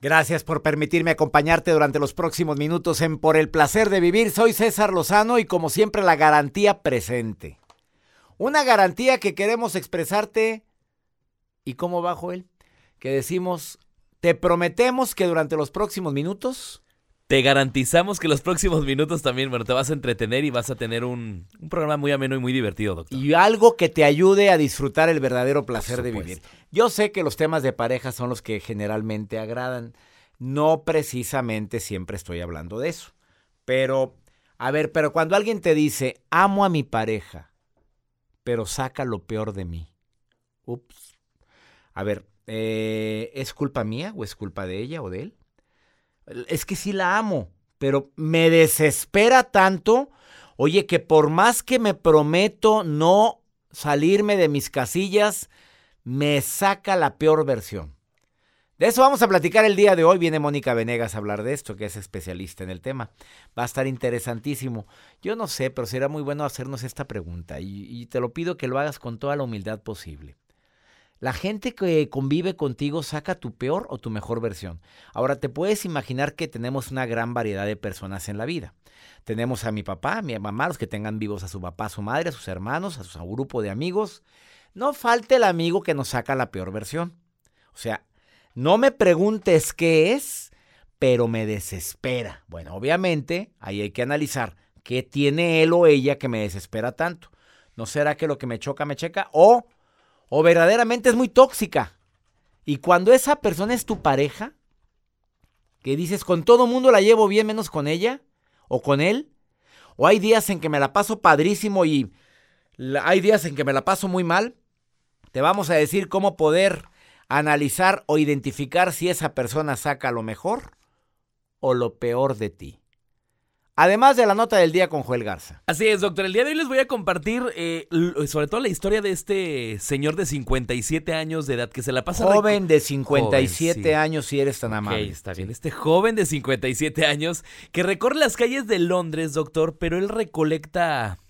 Gracias por permitirme acompañarte durante los próximos minutos en Por el placer de vivir. Soy César Lozano y como siempre la garantía presente. Una garantía que queremos expresarte. ¿Y cómo bajo él? Que decimos, te prometemos que durante los próximos minutos te garantizamos que los próximos minutos también, bueno, te vas a entretener y vas a tener un, programa muy ameno y muy divertido, doctor. Y algo que te ayude a disfrutar el verdadero placer de vivir. Yo sé que los temas de pareja son los que generalmente agradan. No precisamente siempre estoy hablando de eso. Pero, a ver, pero cuando alguien te dice, amo a mi pareja, pero saca lo peor de mí. Ups. A ver, eh, ¿es culpa mía o es culpa de ella o de él? Es que sí la amo, pero me desespera tanto, oye, que por más que me prometo no salirme de mis casillas, me saca la peor versión. De eso vamos a platicar el día de hoy. Viene Mónica Venegas a hablar de esto, que es especialista en el tema. Va a estar interesantísimo. Yo no sé, pero será muy bueno hacernos esta pregunta y, y te lo pido que lo hagas con toda la humildad posible. La gente que convive contigo saca tu peor o tu mejor versión. Ahora te puedes imaginar que tenemos una gran variedad de personas en la vida. Tenemos a mi papá, a mi mamá, los que tengan vivos a su papá, a su madre, a sus hermanos, a su grupo de amigos. No falte el amigo que nos saca la peor versión. O sea, no me preguntes qué es, pero me desespera. Bueno, obviamente, ahí hay que analizar qué tiene él o ella que me desespera tanto. ¿No será que lo que me choca me checa? O o verdaderamente es muy tóxica. Y cuando esa persona es tu pareja, que dices, con todo mundo la llevo bien menos con ella o con él, o hay días en que me la paso padrísimo y hay días en que me la paso muy mal, te vamos a decir cómo poder analizar o identificar si esa persona saca lo mejor o lo peor de ti. Además de la nota del día con Joel Garza. Así es, doctor. El día de hoy les voy a compartir eh, sobre todo la historia de este señor de 57 años de edad que se la pasa... Joven de 57 años, si eres tan amable. Okay, está bien. Este joven de 57 años que recorre las calles de Londres, doctor, pero él recolecta...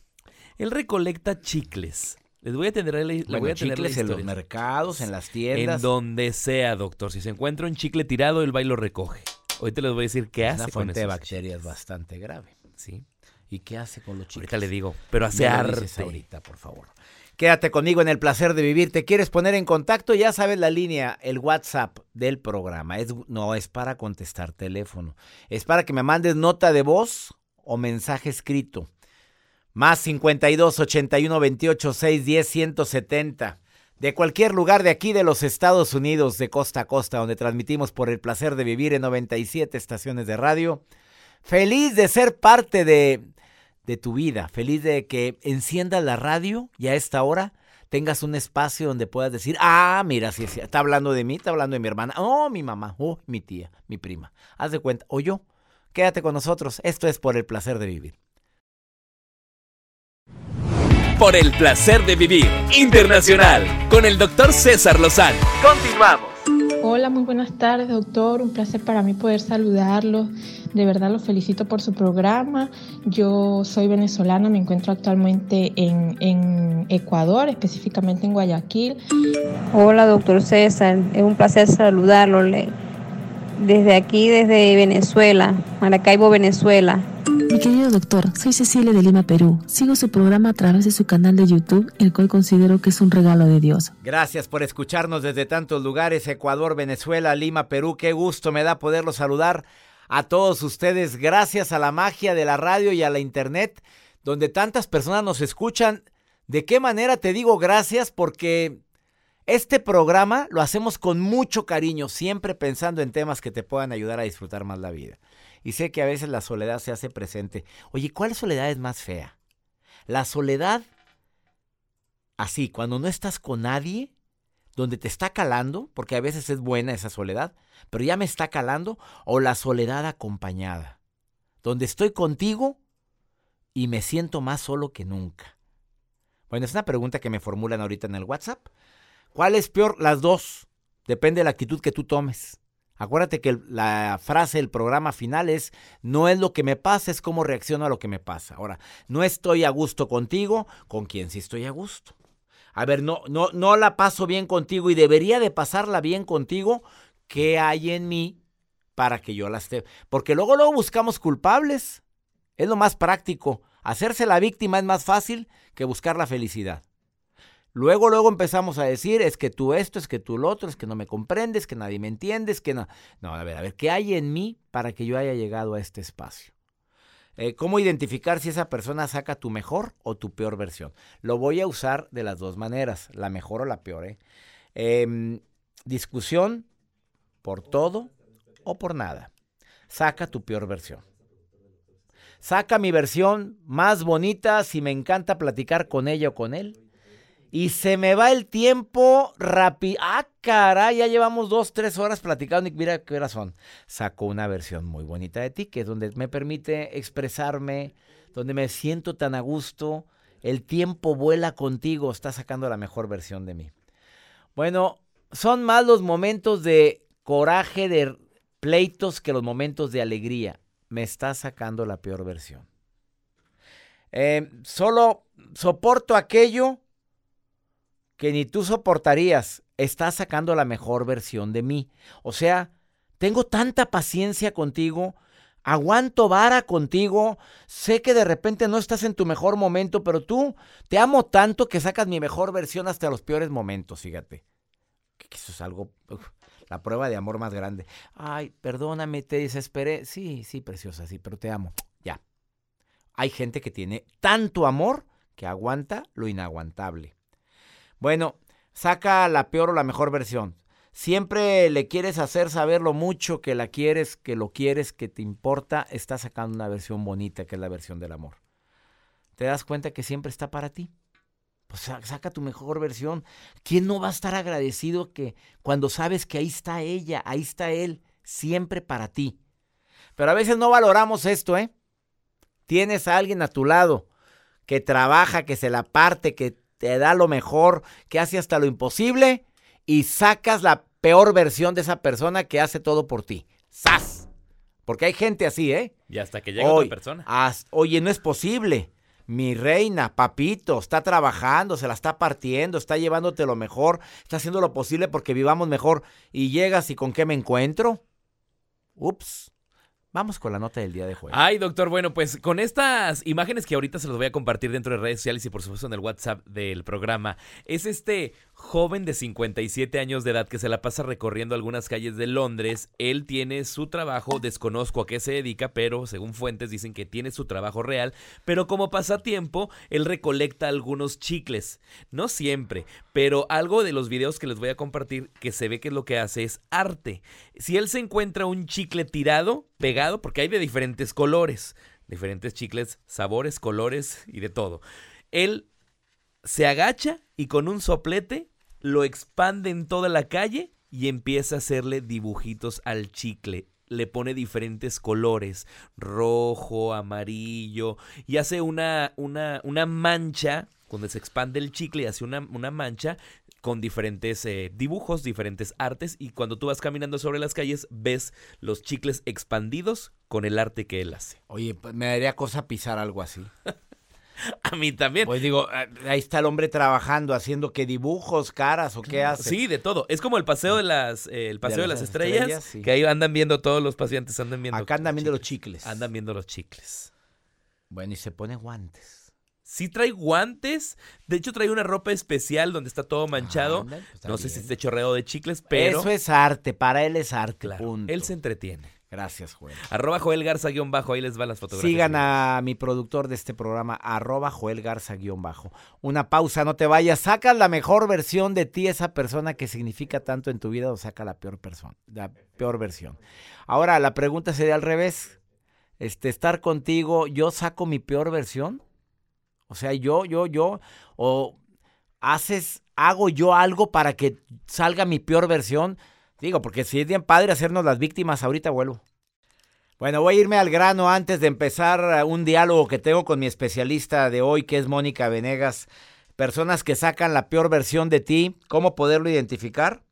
Él recolecta chicles. Les voy a tener la, voy a tener en los mercados, en las tiendas. En donde sea, doctor. Si se encuentra un chicle tirado, el baile lo recoge. Hoy te les voy a decir qué hace una fuente de bacterias bastante grave. Sí. ¿Y qué hace con los chicos? Ahorita le digo, pero hace arte. ahorita, por favor. Quédate conmigo en el placer de vivir. ¿Te quieres poner en contacto? Ya sabes la línea, el WhatsApp del programa. Es, no es para contestar teléfono. Es para que me mandes nota de voz o mensaje escrito. Más 52 81 28 6 10 170 de cualquier lugar de aquí de los Estados Unidos, de costa a costa, donde transmitimos por el placer de vivir en 97 estaciones de radio. Feliz de ser parte de, de tu vida, feliz de que enciendas la radio y a esta hora tengas un espacio donde puedas decir, ah, mira, sí, está hablando de mí, está hablando de mi hermana, oh, mi mamá, oh, mi tía, mi prima. Haz de cuenta, o yo, quédate con nosotros, esto es por el placer de vivir por el placer de vivir internacional con el doctor César Lozano. Continuamos. Hola, muy buenas tardes, doctor. Un placer para mí poder saludarlos. De verdad los felicito por su programa. Yo soy venezolana, me encuentro actualmente en, en Ecuador, específicamente en Guayaquil. Hola, doctor César. Es un placer saludarlo. Desde aquí, desde Venezuela, Maracaibo, Venezuela. Mi querido doctor, soy Cecilia de Lima, Perú. Sigo su programa a través de su canal de YouTube, el cual considero que es un regalo de Dios. Gracias por escucharnos desde tantos lugares, Ecuador, Venezuela, Lima, Perú. Qué gusto me da poderlo saludar a todos ustedes gracias a la magia de la radio y a la internet, donde tantas personas nos escuchan. ¿De qué manera te digo gracias? Porque este programa lo hacemos con mucho cariño, siempre pensando en temas que te puedan ayudar a disfrutar más la vida. Y sé que a veces la soledad se hace presente. Oye, ¿cuál soledad es más fea? La soledad así, cuando no estás con nadie, donde te está calando, porque a veces es buena esa soledad, pero ya me está calando, o la soledad acompañada, donde estoy contigo y me siento más solo que nunca. Bueno, es una pregunta que me formulan ahorita en el WhatsApp. ¿Cuál es peor? Las dos. Depende de la actitud que tú tomes. Acuérdate que la frase del programa final es, no es lo que me pasa, es cómo reacciono a lo que me pasa. Ahora, no estoy a gusto contigo, ¿con quién sí estoy a gusto? A ver, no, no, no la paso bien contigo y debería de pasarla bien contigo. ¿Qué hay en mí para que yo la esté. Porque luego, luego buscamos culpables. Es lo más práctico. Hacerse la víctima es más fácil que buscar la felicidad. Luego, luego empezamos a decir, es que tú esto, es que tú lo otro, es que no me comprendes, que nadie me entiende, es que no. No, a ver, a ver, ¿qué hay en mí para que yo haya llegado a este espacio? Eh, ¿Cómo identificar si esa persona saca tu mejor o tu peor versión? Lo voy a usar de las dos maneras, la mejor o la peor. ¿eh? Em, discusión por todo o por nada. Saca tu peor versión. Saca mi versión más bonita si me encanta platicar con ella o con él y se me va el tiempo rápido. Ah, caray, ya llevamos dos, tres horas platicando mira qué horas son. Saco una versión muy bonita de ti, que es donde me permite expresarme, donde me siento tan a gusto. El tiempo vuela contigo, está sacando la mejor versión de mí. Bueno, son más los momentos de coraje, de pleitos, que los momentos de alegría. Me está sacando la peor versión. Eh, solo soporto aquello que ni tú soportarías, estás sacando la mejor versión de mí. O sea, tengo tanta paciencia contigo, aguanto vara contigo, sé que de repente no estás en tu mejor momento, pero tú te amo tanto que sacas mi mejor versión hasta los peores momentos, fíjate. Eso es algo, la prueba de amor más grande. Ay, perdóname, te desesperé. Sí, sí, preciosa, sí, pero te amo. Ya. Hay gente que tiene tanto amor que aguanta lo inaguantable. Bueno, saca la peor o la mejor versión. Siempre le quieres hacer saber lo mucho que la quieres, que lo quieres, que te importa, está sacando una versión bonita, que es la versión del amor. ¿Te das cuenta que siempre está para ti? Pues saca tu mejor versión. ¿Quién no va a estar agradecido que cuando sabes que ahí está ella, ahí está él, siempre para ti? Pero a veces no valoramos esto, ¿eh? Tienes a alguien a tu lado que trabaja, que se la parte, que te da lo mejor, que hace hasta lo imposible y sacas la peor versión de esa persona que hace todo por ti. ¡Sas! Porque hay gente así, ¿eh? Y hasta que llega otra persona. oye, no es posible. Mi reina, papito, está trabajando, se la está partiendo, está llevándote lo mejor, está haciendo lo posible porque vivamos mejor. Y llegas y con qué me encuentro. Ups. Vamos con la nota del día de jueves. Ay, doctor, bueno, pues con estas imágenes que ahorita se los voy a compartir dentro de redes sociales y por supuesto en el WhatsApp del programa, es este joven de 57 años de edad que se la pasa recorriendo algunas calles de Londres. Él tiene su trabajo, desconozco a qué se dedica, pero según fuentes dicen que tiene su trabajo real, pero como pasatiempo, él recolecta algunos chicles. No siempre, pero algo de los videos que les voy a compartir que se ve que lo que hace es arte. Si él se encuentra un chicle tirado, pegado, porque hay de diferentes colores, diferentes chicles, sabores, colores y de todo. Él se agacha y con un soplete lo expande en toda la calle y empieza a hacerle dibujitos al chicle. Le pone diferentes colores, rojo, amarillo, y hace una, una, una mancha, cuando se expande el chicle y hace una, una mancha con diferentes eh, dibujos, diferentes artes, y cuando tú vas caminando sobre las calles ves los chicles expandidos con el arte que él hace. Oye, pues, me daría cosa pisar algo así. A mí también. Pues digo, ah, ahí está el hombre trabajando, haciendo que dibujos, caras o qué hace. Sí, de todo. Es como el paseo de las, eh, el paseo de, las, estrellas, que ahí andan viendo todos los pacientes, andan viendo. Acá andan viendo los chicles. Andan viendo los chicles. Bueno, y se pone guantes. Sí trae guantes. De hecho, trae una ropa especial donde está todo manchado. Pues no sé si está chorreado de chicles, pero... Eso es arte, para él es arte. Él se entretiene. Gracias, Joel. Arroba Joel Garza guion bajo, ahí les va las fotografías. Sigan a mi productor de este programa, arroba Joel Garza guion bajo. Una pausa, no te vayas. Saca la mejor versión de ti, esa persona que significa tanto en tu vida, o saca la peor persona, la peor versión. Ahora, la pregunta sería al revés. Este, estar contigo, ¿yo saco mi peor versión? O sea, yo, yo, yo, o haces, hago yo algo para que salga mi peor versión. Digo, porque si es bien padre hacernos las víctimas, ahorita vuelvo. Bueno, voy a irme al grano antes de empezar un diálogo que tengo con mi especialista de hoy, que es Mónica Venegas. Personas que sacan la peor versión de ti, ¿cómo poderlo identificar?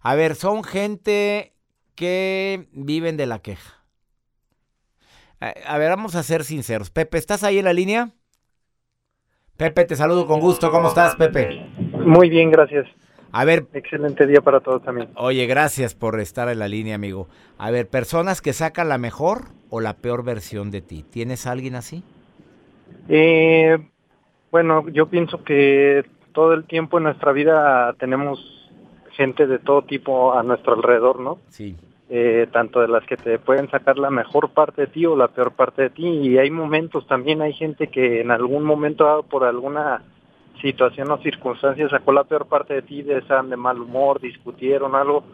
A ver, son gente que viven de la queja. A ver, vamos a ser sinceros. Pepe, ¿estás ahí en la línea? Pepe, te saludo con gusto. ¿Cómo estás, Pepe? Muy bien, gracias. A ver. Excelente día para todos también. Oye, gracias por estar en la línea, amigo. A ver, personas que sacan la mejor o la peor versión de ti. ¿Tienes a alguien así? Eh, bueno, yo pienso que todo el tiempo en nuestra vida tenemos gente de todo tipo a nuestro alrededor, ¿no? Sí. Eh, tanto de las que te pueden sacar la mejor parte de ti o la peor parte de ti. Y hay momentos también, hay gente que en algún momento por alguna situación o circunstancia sacó la peor parte de ti, de estaban de mal humor, discutieron algo,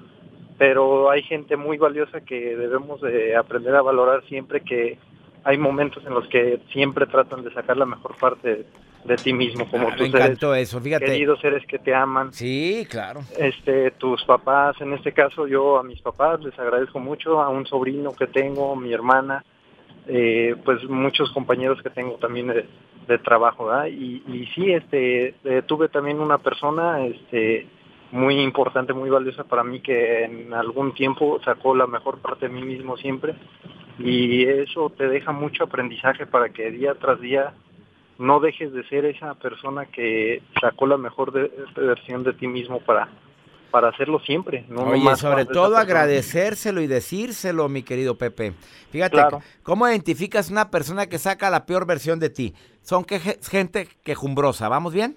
pero hay gente muy valiosa que debemos de aprender a valorar siempre que hay momentos en los que siempre tratan de sacar la mejor parte de, ti mismo, como ah, tus seres, eso, fíjate. queridos seres que te aman. Sí, claro. Este, tus papás, en este caso yo a mis papás les agradezco mucho, a un sobrino que tengo, mi hermana, eh, pues muchos compañeros que tengo también de, trabajo. Y, y sí, este, eh, tuve también una persona, este, muy importante, muy valiosa para mí que en algún tiempo sacó la mejor parte de mí mismo siempre y eso te deja mucho aprendizaje para que día tras día no dejes de ser esa persona que sacó la mejor versión de ti mismo para para hacerlo siempre. No Oye, sobre todo agradecérselo y decírselo, mi querido Pepe. Fíjate, ¿cómo identificas una persona que saca la peor versión de ti? Son que, gente quejumbrosa, ¿vamos bien?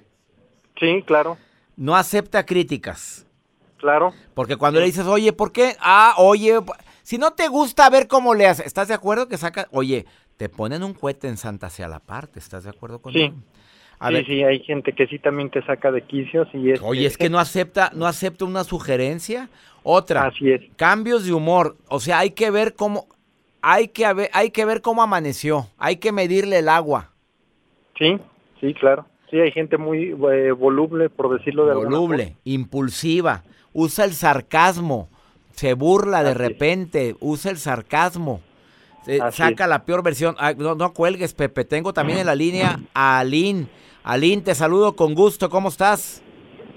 Sí, claro. No acepta críticas. Claro. Porque cuando le dices, oye, ¿por qué? Ah, oye, si no te gusta, a ver cómo le haces. ¿Estás de acuerdo que saca? Oye, te ponen un cohete en Santa Sea la parte, ¿estás de acuerdo con Sí. Sí, sí, hay gente que sí también te saca de quicios y es... Oye, es que no acepta, no acepta una sugerencia. Otra, Así es. cambios de humor. O sea, hay que ver cómo, hay que, hay que ver cómo amaneció. Hay que medirle el agua. Sí, sí, claro. Sí, hay gente muy eh, voluble, por decirlo de alguna Voluble, impulsiva, usa el sarcasmo, se burla de repente, usa el sarcasmo, saca la peor versión. Ah, no, cuelgues, Pepe, tengo también en la línea a Aline. Aline, te saludo con gusto, ¿cómo estás?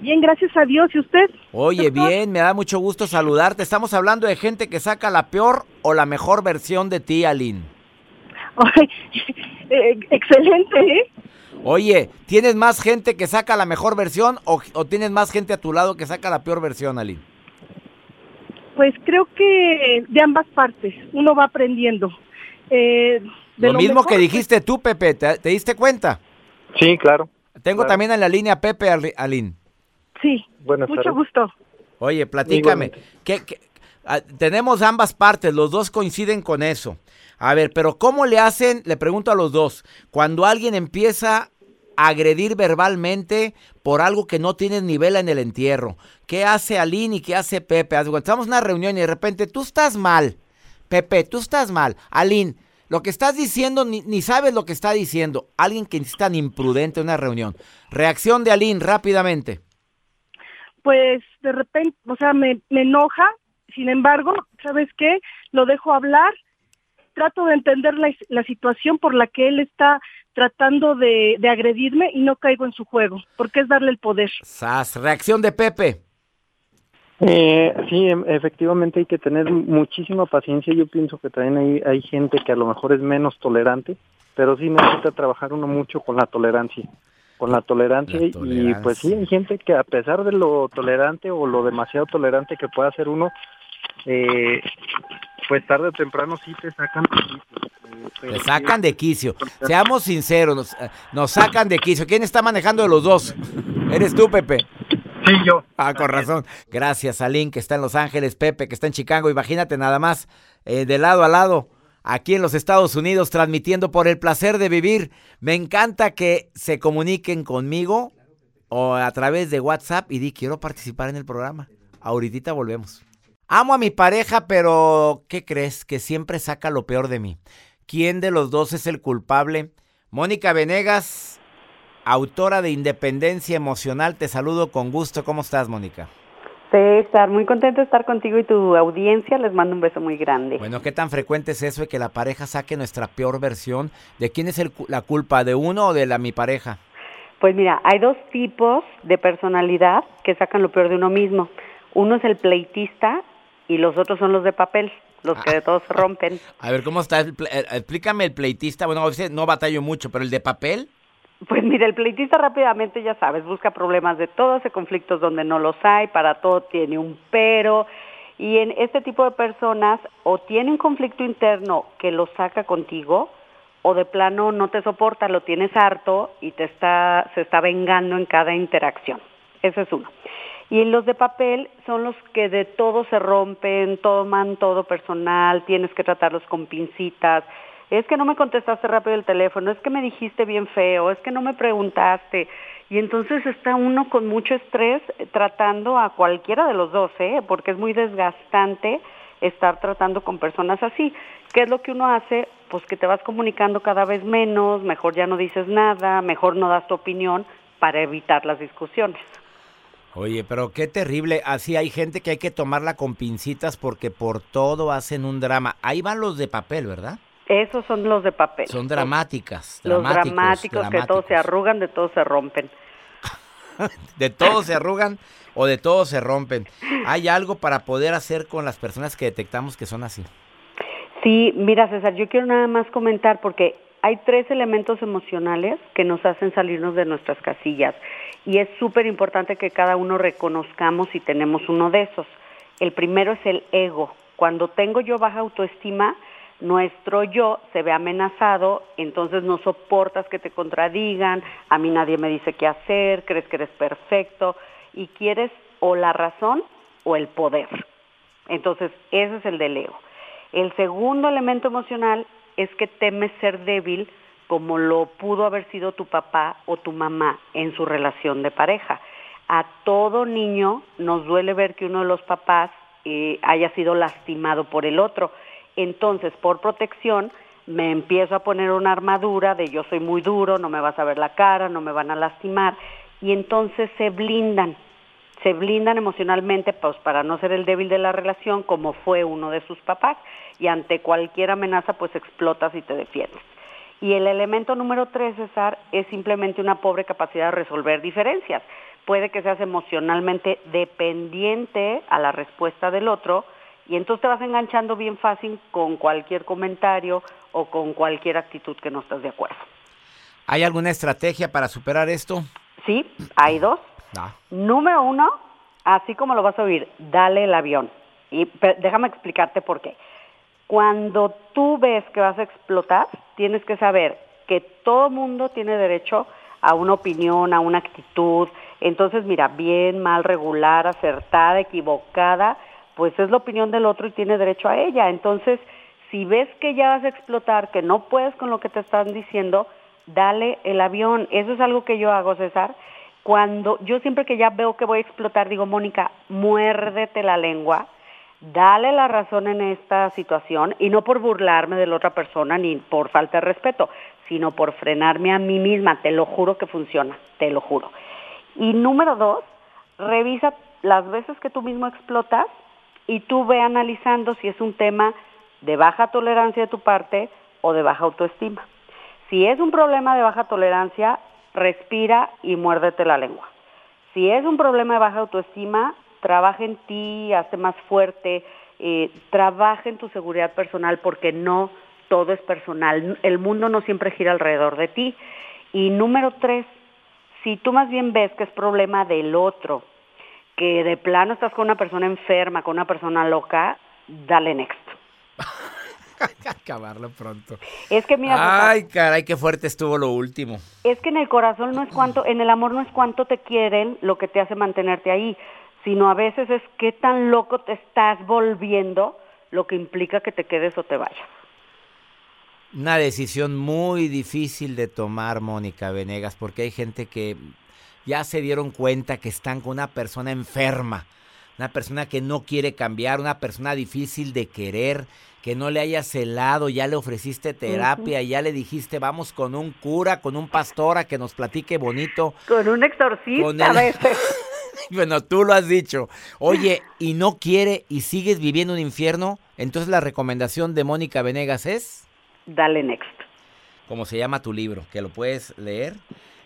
Bien, gracias a Dios. ¿Y usted? Oye, bien, me da mucho gusto saludarte. Estamos hablando de gente que saca la peor o la mejor versión de ti, Aline. Eh, excelente, ¿eh? Oye, ¿tienes más gente que saca la mejor versión o, tienes más gente a tu lado que saca la peor versión, Aline? Pues creo que de ambas partes, uno va aprendiendo. Eh, lo, mismo que dijiste tú, Pepe, ¿te, diste cuenta? Sí, claro. Tengo también en la línea Pepe Aline. Sí, mucho gusto. Oye, platícame. ¿qué, tenemos ambas partes, los dos coinciden con eso. A ver, pero ¿cómo le hacen? Le pregunto a los dos. Cuando alguien empieza a agredir verbalmente por algo que no tiene nivel en el entierro. ¿Qué hace Aline y qué hace Pepe? Estamos en una reunión y de repente tú estás mal. Pepe, tú estás mal. Aline, lo que estás diciendo ni, sabes lo que está diciendo. Alguien que es tan imprudente en una reunión. Reacción de Aline rápidamente. Pues de repente, o sea, me, me enoja. Sin embargo, ¿sabes qué? Lo dejo hablar trato de entender la, situación por la que él está tratando de, agredirme y no caigo en su juego, porque es darle el poder. Sas, reacción de Pepe. Eh, sí, em, efectivamente hay que tener muchísima paciencia. Yo pienso que también hay, hay gente que a lo mejor es menos tolerante, pero sí necesita trabajar uno mucho con la tolerancia. Con la tolerancia, y pues sí, hay gente que a pesar de lo tolerante o lo demasiado tolerante que pueda ser uno, eh, pues tarde o temprano sí te sacan de. Te sacan de quicio. Seamos sinceros, eh, nos, sacan de quicio. ¿Quién está manejando de los dos? ¿Eres tú, Pepe? Sí, yo. Ah, con razón. Gracias, Aline, que está en Los Ángeles, Pepe, que está en Chicago. Imagínate nada más, eh, de lado a lado, aquí en los Estados Unidos, transmitiendo por el placer de vivir. Me encanta que se comuniquen conmigo o a través de WhatsApp y di, quiero participar en el programa. Ahorita volvemos. Amo a mi pareja, pero ¿qué crees? Que siempre saca lo peor de mí. ¿Quién de los dos es el culpable? Mónica Venegas, autora de Independencia Emocional, te saludo con gusto. ¿Cómo estás, Mónica? César, muy contento de estar contigo y tu audiencia. Les mando un beso muy grande. Bueno, ¿qué tan frecuente es eso de que la pareja saque nuestra peor versión? ¿De quién es la culpa? ¿De uno o de la mi pareja? Pues mira, hay dos tipos de personalidad que sacan lo peor de uno mismo. Uno es el pleitista y los otros son los de papel, los que de todos rompen. A ver, ¿cómo está? Eh, explícame el pleitista. Bueno, a veces no batallo mucho, pero el de papel. Pues mire, el pleitista rápidamente, ya sabes, busca problemas de todo, hace conflictos donde no los hay, para todo tiene un pero. Y en este tipo de personas o tiene un conflicto interno que lo saca contigo, o de plano no te soporta, lo tienes harto y te está, se está vengando en cada interacción. Ese es uno. Y los de papel son los que de todo se rompen, toman todo personal, tienes que tratarlos con pincitas. Es que no me contestaste rápido el teléfono, es que me dijiste bien feo, es que no me preguntaste. Y entonces está uno con mucho estrés tratando a cualquiera de los dos, ¿eh? porque es muy desgastante estar tratando con personas así. ¿Qué es lo que uno hace? Pues que te vas comunicando cada vez menos, mejor ya no dices nada, mejor no das tu opinión para evitar las discusiones. Oye, pero qué terrible. Así hay gente que hay que tomarla con pincitas porque por todo hacen un drama. Ahí van los de papel, ¿verdad? Esos son los de papel. Son dramáticas. Los dramáticos, que todos se arrugan, de todos se rompen. de todos se arrugan o de todos se rompen. ¿Hay algo para poder hacer con las personas que detectamos que son así? Sí, mira César, yo quiero nada más comentar porque hay tres elementos emocionales que nos hacen salirnos de nuestras casillas y es súper importante que cada uno reconozcamos si tenemos uno de esos. El primero es el ego. Cuando tengo yo baja autoestima, nuestro yo se ve amenazado, entonces no soportas que te contradigan, a mí nadie me dice qué hacer, crees que eres perfecto y quieres o la razón o el poder. Entonces, ese es el del ego. El segundo elemento emocional es que temes ser débil como lo pudo haber sido tu papá o tu mamá en su relación de pareja. A todo niño nos duele ver que uno de los papás eh, haya sido lastimado por el otro. Entonces, por protección, me empiezo a poner una armadura de yo soy muy duro, no me vas a ver la cara, no me van a lastimar, y entonces se blindan, se blindan emocionalmente pues, para no ser el débil de la relación como fue uno de sus papás y ante cualquier amenaza pues explotas y te defiendes. Y el elemento número tres, César, es simplemente una pobre capacidad de resolver diferencias. Puede que seas emocionalmente dependiente a la respuesta del otro y entonces te vas enganchando bien fácil con cualquier comentario o con cualquier actitud que no estás de acuerdo. ¿Hay alguna estrategia para superar esto? Sí, hay dos. Número uno, así como lo vas a oír, dale el avión. Y déjame explicarte por qué. Cuando tú ves que vas a explotar, tienes que saber que todo mundo tiene derecho a una opinión, a una actitud. Entonces, mira, bien, mal, regular, acertada, equivocada, pues es la opinión del otro y tiene derecho a ella. Entonces, si ves que ya vas a explotar, que no puedes con lo que te están diciendo, dale el avión. Eso es algo que yo hago, César. Cuando yo siempre que ya veo que voy a explotar, digo, Mónica, muérdete la lengua dale la razón en esta situación y no por burlarme de la otra persona ni por falta de respeto, sino por frenarme a mí misma. Te lo juro que funciona, te lo juro. Y número dos, revisa las veces que tú mismo explotas y tú ve analizando si es un tema de baja tolerancia de tu parte o de baja autoestima. Si es un problema de baja tolerancia, respira y muérdete la lengua. Si es un problema de baja autoestima, trabaja en ti, hazte más fuerte, eh, trabaja en tu seguridad personal porque no todo es personal. El mundo no siempre gira alrededor de ti. Y número tres, si tú más bien ves que es problema del otro, que de plano estás con una persona enferma, con una persona loca, dale next. Acabarlo pronto. Es que mira. Ay, caray, qué fuerte estuvo lo último. Es que en el corazón no es cuánto, en el amor no es cuánto te quieren lo que te hace mantenerte ahí, sino a veces es qué tan loco te estás volviendo, lo que implica que te quedes o te vayas. Una decisión muy difícil de tomar, Mónica Venegas, porque hay gente que ya se dieron cuenta que están con una persona enferma, una persona que no quiere cambiar, una persona difícil de querer, que no le hayas celado, ya le ofreciste terapia, ya le dijiste vamos con un cura, con un pastor a que nos platique bonito. Con un exorcista a veces. bueno, tú lo has dicho. Oye, y no quiere y sigues viviendo un infierno, entonces la recomendación de Mónica Venegas es... Dale next. Como se llama tu libro, que lo puedes leer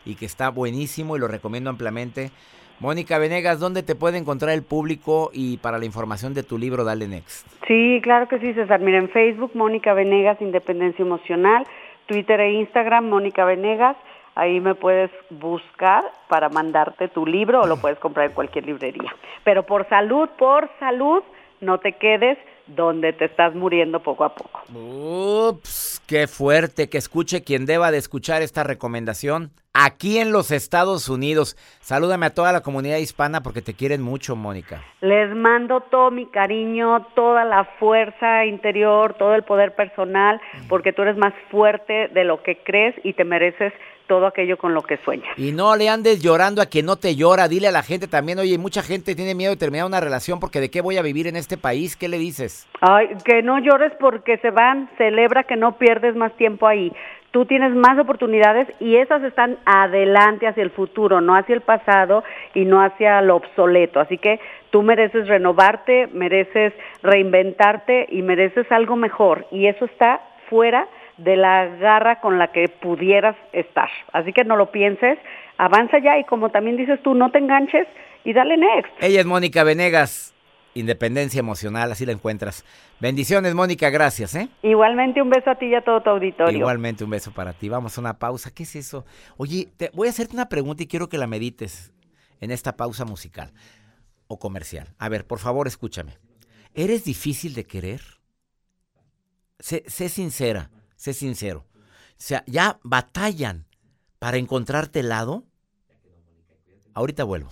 y que está buenísimo y lo recomiendo ampliamente. Mónica Venegas, ¿dónde te puede encontrar el público y para la información de tu libro Dale Next? Sí, claro que sí, César. Mira, en Facebook, Mónica Venegas, Independencia Emocional, Twitter e Instagram, Mónica Venegas. Ahí me puedes buscar para mandarte tu libro o lo puedes comprar en cualquier librería. Pero por salud, por salud, no te quedes donde te estás muriendo poco a poco. Ups, qué fuerte que escuche quien deba de escuchar esta recomendación. Aquí en los Estados Unidos, salúdame a toda la comunidad hispana porque te quieren mucho, Mónica. Les mando todo mi cariño, toda la fuerza interior, todo el poder personal, porque tú eres más fuerte de lo que crees y te mereces todo aquello con lo que sueñas. Y no le andes llorando a quien no te llora. Dile a la gente también, oye, mucha gente tiene miedo de terminar una relación porque de qué voy a vivir en este país. ¿Qué le dices? Ay, que no llores porque se van. Celebra que no pierdes más tiempo ahí. Tú tienes más oportunidades y esas están adelante hacia el futuro, no hacia el pasado y no hacia lo obsoleto. Así que tú mereces renovarte, mereces reinventarte y mereces algo mejor. Y eso está fuera de la garra con la que pudieras estar. Así que no lo pienses, avanza ya y como también dices tú, no te enganches y dale next. Ella es Mónica Venegas, Independencia Emocional, así la encuentras. Bendiciones, Mónica, gracias, ¿eh? Igualmente un beso a ti y a todo tu auditorio. Igualmente un beso para ti. Vamos a una pausa. ¿Qué es eso? Oye, te voy a hacerte una pregunta y quiero que la medites en esta pausa musical o comercial. A ver, por favor, escúchame. ¿Eres difícil de querer? Sé, sé sincera sé sincero. O sea, ya batallan para encontrarte helado. Ahorita vuelvo.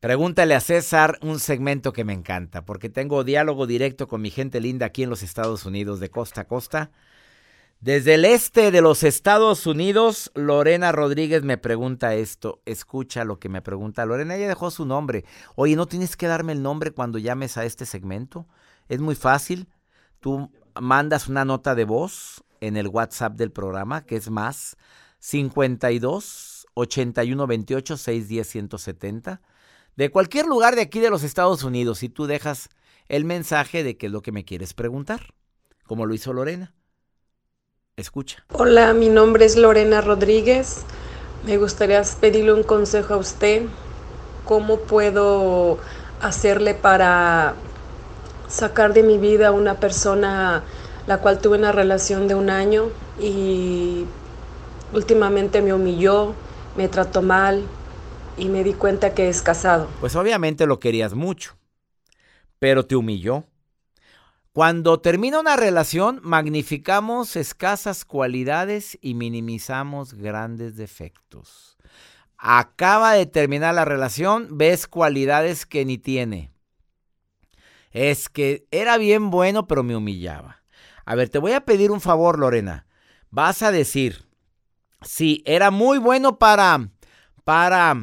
Pregúntale a César un segmento que me encanta, porque tengo diálogo directo con mi gente linda aquí en los Estados Unidos, de costa a costa. Desde el este de los Estados Unidos, Lorena Rodríguez me pregunta esto. Escucha lo que me pregunta Lorena. Ella dejó su nombre. Oye, ¿no tienes que darme el nombre cuando llames a este segmento? Es muy fácil. Tú mandas una nota de voz en el WhatsApp del programa, que es más 52 81 28 610 170. De cualquier lugar de aquí de los Estados Unidos, y tú dejas el mensaje de qué es lo que me quieres preguntar, como lo hizo Lorena. Escucha. Hola, mi nombre es Lorena Rodríguez. Me gustaría pedirle un consejo a usted. ¿Cómo puedo hacerle para sacar de mi vida a una persona la cual tuve una relación de un año y últimamente me humilló, me trató mal y me di cuenta que es casado. Pues obviamente lo querías mucho, pero te humilló. Cuando termina una relación, magnificamos escasas cualidades y minimizamos grandes defectos. Acaba de terminar la relación, ves cualidades que ni tiene es que era bien bueno, pero me humillaba. A ver, te voy a pedir un favor, Lorena. Vas a decir, sí, era muy bueno para, para,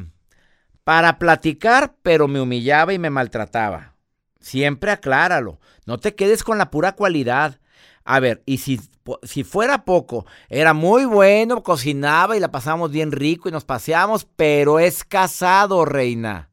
para platicar, pero me humillaba y me maltrataba. Siempre acláralo. No te quedes con la pura cualidad. A ver, y si, si fuera poco, era muy bueno, cocinaba y la pasamos bien rico y nos paseamos, pero es casado, reina.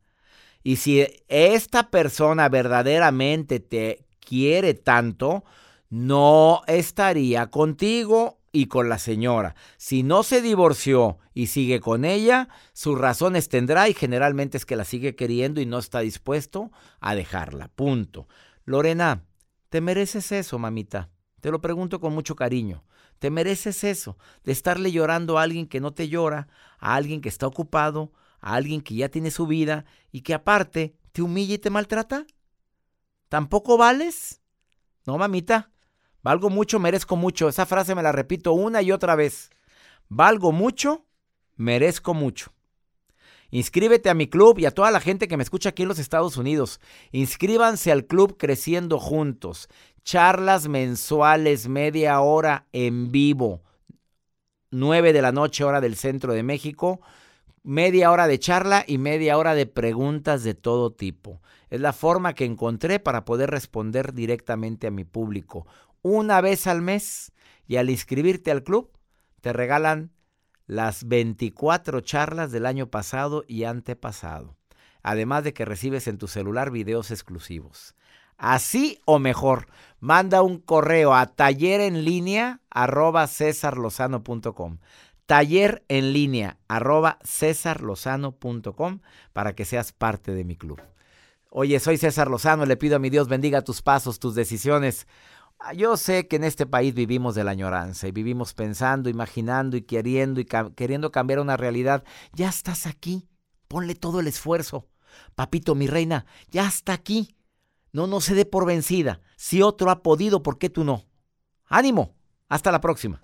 Y si esta persona verdaderamente te quiere tanto, no estaría contigo y con la señora. Si no se divorció y sigue con ella, sus razones tendrá y generalmente es que la sigue queriendo y no está dispuesto a dejarla. Punto. Lorena, ¿te mereces eso, mamita? Te lo pregunto con mucho cariño. ¿Te mereces eso? De estarle llorando a alguien que no te llora, a alguien que está ocupado, a alguien que ya tiene su vida y que aparte te humilla y te maltrata? ¿Tampoco vales? No, mamita. Valgo mucho, merezco mucho. Esa frase me la repito una y otra vez. Valgo mucho, merezco mucho. Inscríbete a mi club y a toda la gente que me escucha aquí en los Estados Unidos. Inscríbanse al club Creciendo Juntos. Charlas mensuales, media hora en vivo. 9 de la noche, hora del centro de México media hora de charla y media hora de preguntas de todo tipo. Es la forma que encontré para poder responder directamente a mi público. Una vez al mes y al inscribirte al club te regalan las 24 charlas del año pasado y antepasado. Además de que recibes en tu celular videos exclusivos. Así o mejor, manda un correo a taller en línea taller en línea arroba cesarlozano.com para que seas parte de mi club. Oye, soy César Lozano, le pido a mi Dios bendiga tus pasos, tus decisiones. Yo sé que en este país vivimos de la añoranza y vivimos pensando, imaginando y queriendo y queriendo cambiar una realidad. Ya estás aquí. Ponle todo el esfuerzo. Papito, mi reina, ya está aquí. No, no se dé por vencida. Si otro ha podido, ¿por qué tú no? Ánimo. Hasta la próxima.